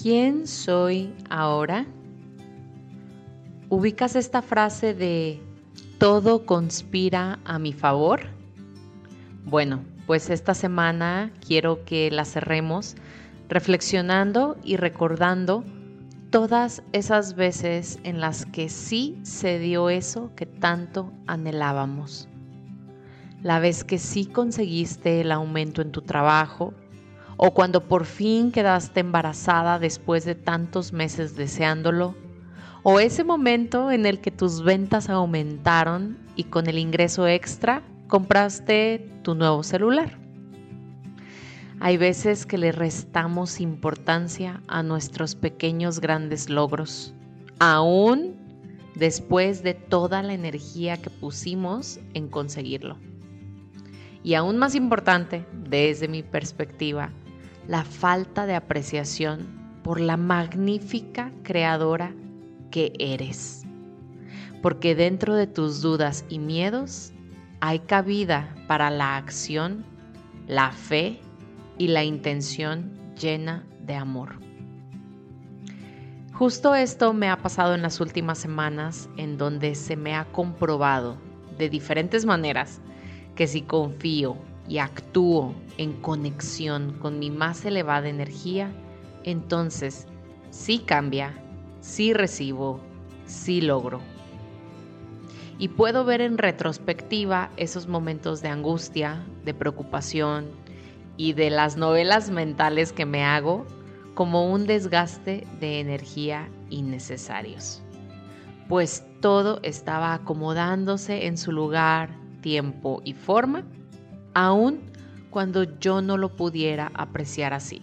¿Quién soy ahora? ¿Ubicas esta frase de todo conspira a mi favor? Bueno, pues esta semana quiero que la cerremos reflexionando y recordando todas esas veces en las que sí se dio eso que tanto anhelábamos. La vez que sí conseguiste el aumento en tu trabajo, o cuando por fin quedaste embarazada después de tantos meses deseándolo, o ese momento en el que tus ventas aumentaron y con el ingreso extra compraste tu nuevo celular. Hay veces que le restamos importancia a nuestros pequeños grandes logros, aún después de toda la energía que pusimos en conseguirlo. Y aún más importante, desde mi perspectiva, la falta de apreciación por la magnífica creadora que eres. Porque dentro de tus dudas y miedos hay cabida para la acción, la fe y la intención llena de amor. Justo esto me ha pasado en las últimas semanas en donde se me ha comprobado de diferentes maneras que si confío y actúo en conexión con mi más elevada energía, entonces sí cambia, sí recibo, sí logro. Y puedo ver en retrospectiva esos momentos de angustia, de preocupación y de las novelas mentales que me hago como un desgaste de energía innecesarios. Pues todo estaba acomodándose en su lugar, tiempo y forma aun cuando yo no lo pudiera apreciar así.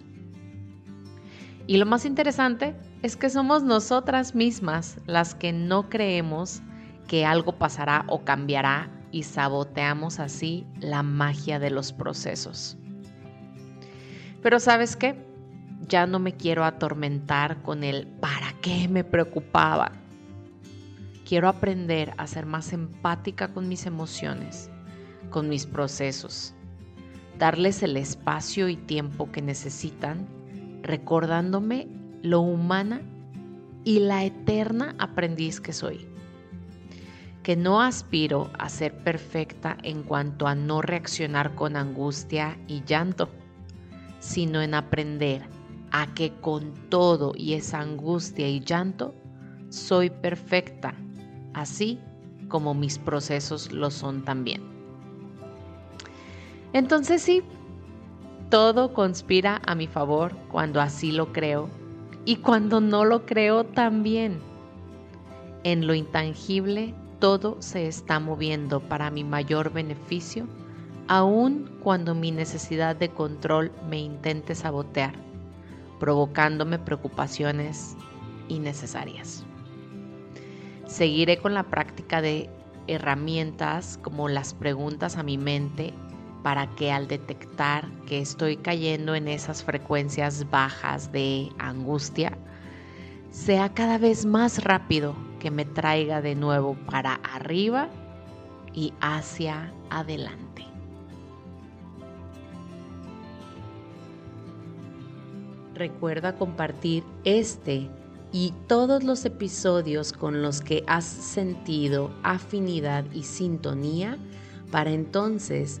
Y lo más interesante es que somos nosotras mismas las que no creemos que algo pasará o cambiará y saboteamos así la magia de los procesos. Pero sabes qué? Ya no me quiero atormentar con el ¿para qué me preocupaba? Quiero aprender a ser más empática con mis emociones con mis procesos, darles el espacio y tiempo que necesitan, recordándome lo humana y la eterna aprendiz que soy. Que no aspiro a ser perfecta en cuanto a no reaccionar con angustia y llanto, sino en aprender a que con todo y esa angustia y llanto soy perfecta, así como mis procesos lo son también. Entonces sí, todo conspira a mi favor cuando así lo creo y cuando no lo creo también. En lo intangible todo se está moviendo para mi mayor beneficio, aun cuando mi necesidad de control me intente sabotear, provocándome preocupaciones innecesarias. Seguiré con la práctica de herramientas como las preguntas a mi mente para que al detectar que estoy cayendo en esas frecuencias bajas de angustia, sea cada vez más rápido que me traiga de nuevo para arriba y hacia adelante. Recuerda compartir este y todos los episodios con los que has sentido afinidad y sintonía para entonces